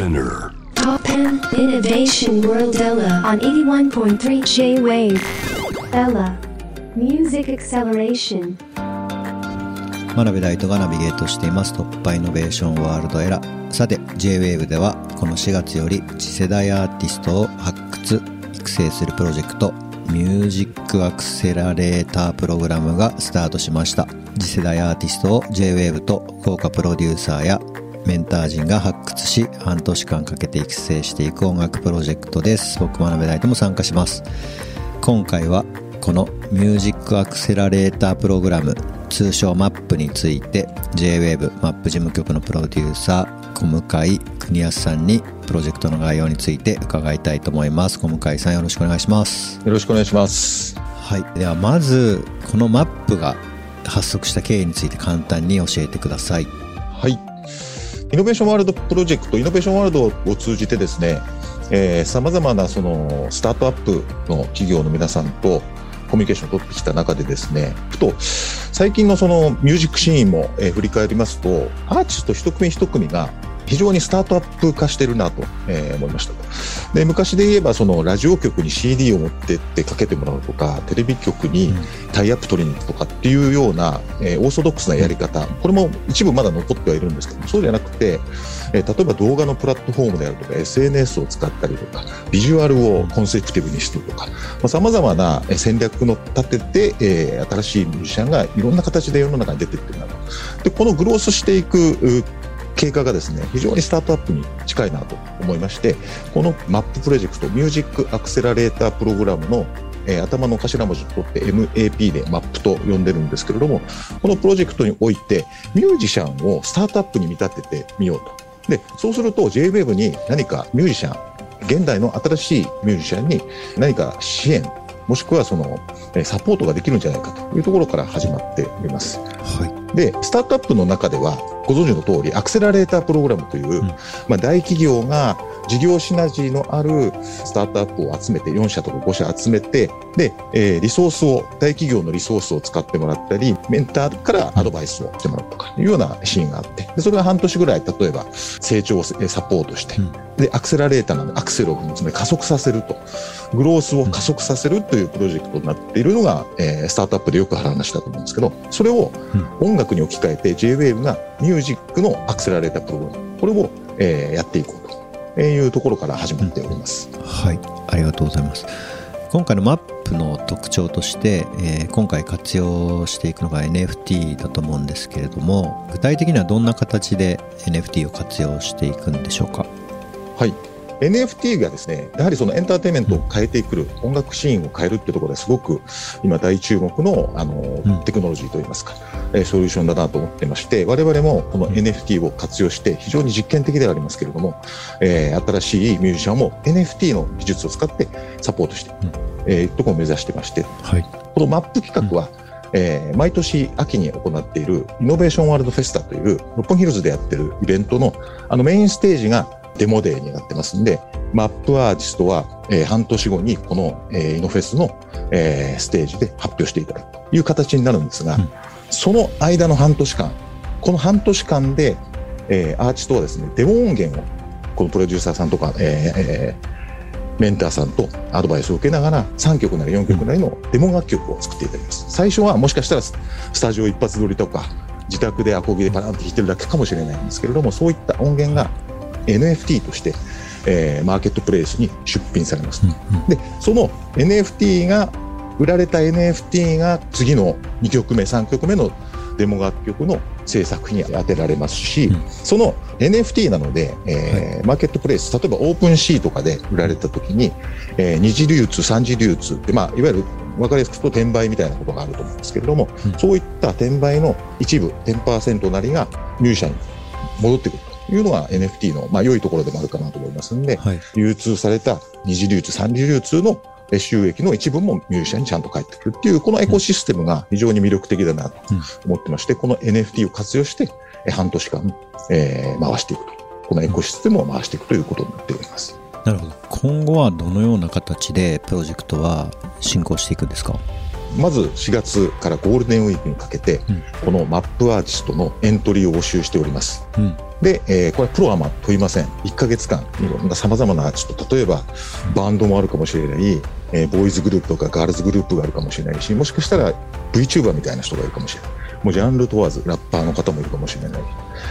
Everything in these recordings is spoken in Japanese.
Spinner. Top 10 Innovation World Ella on 81.3 J-Wave. Ella Music Acceleration. 真鍋大斗がナビゲートしています。突破イノベーションワールドエラー。さて JWAVE ではこの4月より次世代アーティストを発掘育成するプロジェクトミュージックアクセラレータープログラムがスタートしました。次世代アーティストを JWAVE と豪華プロデューサーやメンター陣が発掘し半年間かけて育成していく音楽プロジェクトです。僕真鍋大斗も参加します。今回はこのミュージックアクセラレータープログラム通称 MAP について JWAVE マップ事務局のプロデューサー小向井邦康さんにプロジェクトの概要について伺いたいと思います。小向井さんよろしくお願いします。よろしくお願いします。はい。ではまずこの MAP が発足した経緯について簡単に教えてください。イノベーションワールドプロジェクト、イノベーションワールドを通じてですね、えー、様々なそのスタートアップの企業の皆さんとコミュニケーションを取ってきた中でですね、ふと最近のそのミュージックシーンも、えー振り返りますと、アーティスト一組一組が非常にスタートアップ化してるなと、えー思いましたと。で、昔で言えばそのラジオ局に CD を持ってってかけてもらうとか、テレビ局にタイアップ取りに行くとかっていうような、えーオーソドックスなやり方、これも一部まだ残ってはいるんですけども、そうじゃなくて、えー例えば動画のプラットフォームであるとか、SNS を使ったりとか、ビジュアルをコンセプティブにしてとか、さまざ、まなえー戦略の立てて、えー新しいミュージシャンがいろんな形で世の中に出てってるなと。で、このグロースしていくう経過がですね、非常にスタートアップに近いなと思いまして、このマッププロジェクト、ミュージックアクセラレータープログラムのえー頭の頭文字を取って MAP でマップと呼んでるんですけれども、このプロジェクトにおいてミュージシャンをスタートアップに見立ててみようと。で、そうすると JWAVE に何かミュージシャン、現代の新しいミュージシャンに何か支援、もしくはそのえーサポートができるんじゃないかというところから始まっております。はいで、スタートアップの中では、ご存知の通り、アクセラレータープログラムという、ん。まあ、大企業が事業シナジーのあるスタートアップを集めて、4社とか5社集めて、で、えーリソースを、大企業のリソースを使ってもらったり、メンターからアドバイスをしてもらうとかいうようなシーンがあって、でそれが半年ぐらい、例えば成長をえーサポートして、うん。で、アクセラレーターなので、アクセルを踏むつまり加速させると、グロースを加速させるというプロジェクトになっているのが、えースタートアップでよくある話だと思うんですけど、それを音楽に置き換えて JWAVE がミュージックのアクセラレータープログラム、これを、えーやっていこうというところから始まっております。はい、ありがとうございます。今回のマップの特徴として、えー今回活用していくのが NFT だと思うんですけれども、具体的にはどんな形で NFT を活用していくんでしょうか？はい。NFT がですね、やはりそのエンターテインメントを変えていくる、音楽シーンを変えるっていうところですごく今大注目のあの、うん。テクノロジーといいますか、えーソリューションだなと思ってまして、我々もこの NFT を活用して非常に実験的ではありますけれども、えー新しいミュージシャンも NFT の技術を使ってサポートしてえーところを目指してまして、はい。このマップ企画は、えー毎年秋に行っているイノベーションワールドフェスタという六本木ヒルズでやってるイベントのあのメインステージがデモデーになってますんで、マップアーティストは、えー半年後にこの、えーイノフェスの、えーステージで発表していただくという形になるんですが、うんその間の半年間、この半年間で、えーアーティストはですね、デモ音源をこのプロデューサーさんとか、えーえーメンターさんとアドバイスを受けながら3曲なり4曲なりのデモ楽曲を作っていただきます。最初はもしかしたらススタジオ一発撮りとか自宅でアコギでパランと弾いてるだけかもしれないんですけれどもそういった音源が NFT として、えーマーケットプレイスに出品されます。でその NFT が売られた NFT が次の2曲目3曲目のデモ楽曲の制作費に当てられますし、うん。その NFT なので、えーマーケットプレイス例えばオープンシーとかで売られた時に、えー二次流通三次流通って、まあ、いわゆる分かりやすくと転売みたいなことがあると思うんですけれども、うん。そういった転売の一部10%なりがミュージシャンに戻ってくる。というのが NFT の、まあ、良いところでもあるかなと思いますんで、はい。流通された二次流通、三次流通のえ収益の一部もミュージシャンにちゃんと返ってくるっていう、このエコシステムが非常に魅力的だなと思ってまして、この NFT を活用して、え半年間、えー回していくと。このエコシステムを回していくということになっております。なるほど。今後はどのような形でプロジェクトは進行していくんですか？まず4月からゴールデンウィークにかけて、うんこのマップアーティストのエントリーを募集しております。うんで、えーこれプロはまあ問いません。1ヶ月間、いろんな様々なアーティスト、例えばバンドもあるかもしれない、えーボーイズグループとかガールズグループがあるかもしれないし、もしかしたら VTuber みたいな人がいるかもしれない。もうジャンル問わず、ラッパーの方もいるかもしれない。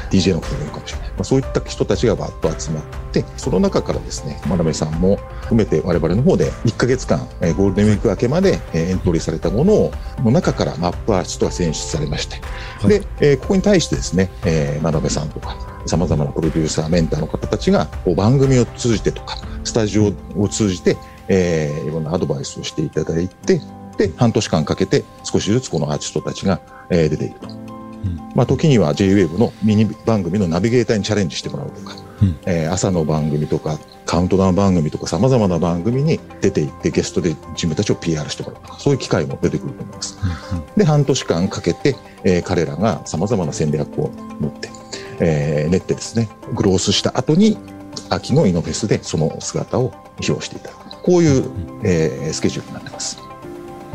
DJ の方もいるかもしれない。まあ、そういった人たちがバッと集まって、その中からですね、真鍋さんも含めて我々の方で1ヶ月間、えーゴールデンウィーク明けまで、えーエントリーされたものを、の中からマップアーティストが選出されまして、はいで、えーここに対してですね、えー真鍋さんとか、様々なプロデューサー、メンターの方たちが、こう番組を通じてとか、スタジオを通じて、えーいろんなアドバイスをしていただいて、で、半年間かけて少しずつこのアーティストたちが、えー出ていくと。まあ、時には JWAVE のミニ番組のナビゲーターにチャレンジしてもらうとか、うんえー朝の番組とか、カウントダウン番組とか様々な番組に出ていってゲストで自分たちを PR してもらうとか、そういう機会も出てくると思います。で、半年間かけて、えー彼らが様々な戦略を持って、えー練ってですね、グロースした後に、秋のイノフェスでその姿を披露していただく。こういう、えースケジュールになってます。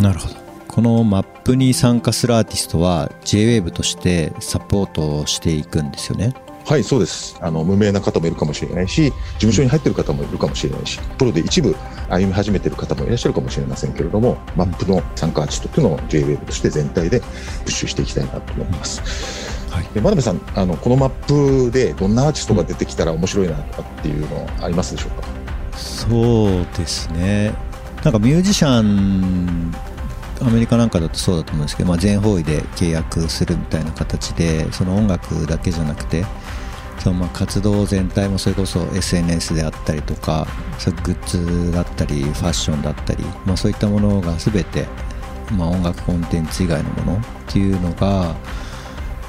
なるほどこのマップに参加するアーティストは JWAVE としてサポートをしていくんですよねはい、そうです。あの、無名な方もいるかもしれないし、事務所に入ってる方もいるかもしれないし、プロで一部歩み始めてる方もいらっしゃるかもしれませんけれども、マップの参加アーティストっていうのを JWAVE として全体でプッシュしていきたいなと思います。はいで、真鍋さん、あの、このマップでどんなアーティストが出てきたら面白いなとかっていうのありますでしょうか？そうですねなんかミュージシャンアメリカなんかだとそうだと思うんですけど、まあ、全方位で契約するみたいな形でその音楽だけじゃなくてそのまあ活動全体もそれこそ SNS であったりとかそグッズだったりファッションだったり、まあ、そういったものが全て、まあ、音楽コンテンツ以外のものっていうのが、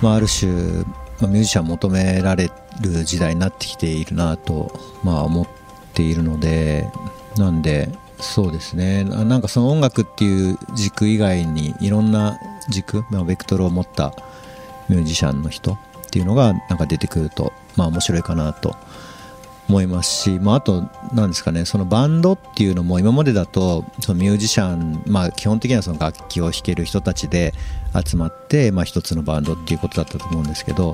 まあ、ある種、まあミュージシャン求められる時代になってきているなと、まあ、思っているのでなんでそうですね。あなんかその音楽っていう軸以外にいろんな軸、まあ、ベクトルを持ったミュージシャンの人っていうのがなんか出てくるとまあ面白いかなと思いますし、まあ、あとなんですかねそのバンドっていうのも今までだとそのミュージシャン、まあ、基本的にはその楽器を弾ける人たちで集まって、まあ、一つのバンドっていうことだったと思うんですけど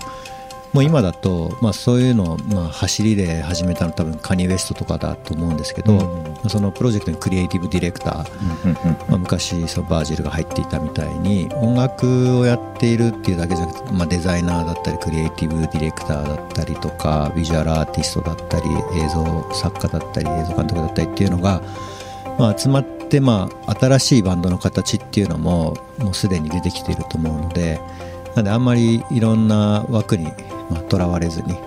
もう今だと、まあ、そういうのを、まあ、走りで始めたの多分カニウエストとかだと思うんですけど、うん。まあそのプロジェクトにクリエイティブディレクターまあ、昔そのバージルが入っていたみたいに音楽をやっているっていうだけじゃなくて、まあ、デザイナーだったりクリエイティブディレクターだったりとかビジュアルアーティストだったり映像作家だったり映像監督だったりっていうのが、まあ、集まって、まあ、新しいバンドの形っていうのももうすでに出てきていると思うのでなんであんまりいろんな枠にとら、われずに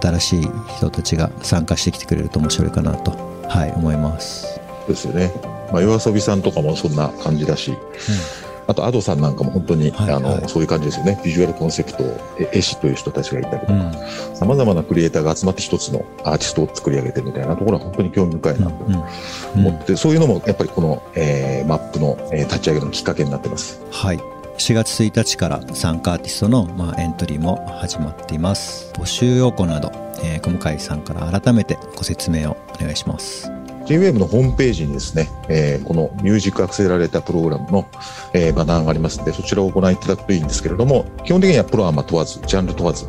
新しい人たちが参加してきてくれると面白いかなと、はい、思います。ですよね。まあ、夜遊びさんとかもそんな感じだし、あと、アドさんなんかも本当に、あの、はいはいそういう感じですよね。ビジュアルコンセプト、え絵師という人たちがいたりとうんか、様々なクリエイターが集まって一つのアーティストを作り上げてるみたいなところは本当に興味深いなと思ってて、そういうのもやっぱりこの、えーマップの、えー立ち上げのきっかけになってます。はい。4月1日から参加アーティストの、まあ、エントリーも始まっています。募集要項など、えー、小向井さんから改めてご説明をお願いします。JWAVE のホームページにですね、えーこのミュージックアクセラレータープログラムの、えーバナーがありますので、そちらをご覧いただくといいんですけれども、基本的にはプロアマ問わず、ジャンル問わず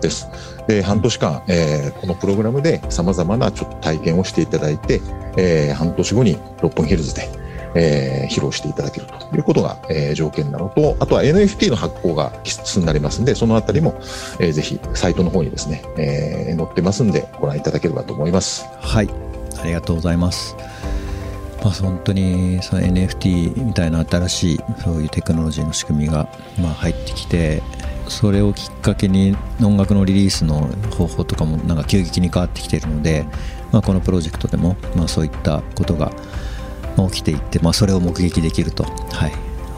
です。で、半年間、えーこのプログラムで様々なちょっと体験をしていただいて、えー半年後に六本ヒルズで、えー披露していただけるということが、えー条件なのと、あとは NFT の発行が必須になりますんで、そのあたりも、えーぜひサイトの方にですね、えー載ってますんで、ご覧いただければと思います。はい。ありがとうございます。まあ、本当にその NFT みたいな新しいそういうテクノロジーの仕組みが、まあ、入ってきてそれをきっかけに音楽のリリースの方法とかもなんか急激に変わってきているので、まあ、このプロジェクトでも、まあ、そういったことが起きていって、まあ、それを目撃できると、はい、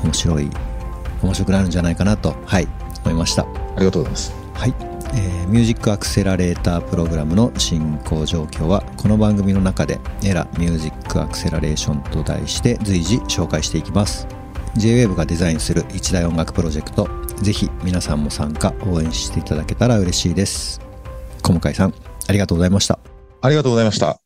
面白い面白くなるんじゃないかなと、はい、思いました。ありがとうございます。はい、えーミュージックアクセラレータープログラムの進行状況はこの番組の中でエラミュージックアクセラレーションと題して随時紹介していきます。JWAVE がデザインする一大音楽プロジェクト。ぜひ皆さんも参加応援していただけたら嬉しいです。小向井さんありがとうございました。ありがとうございました。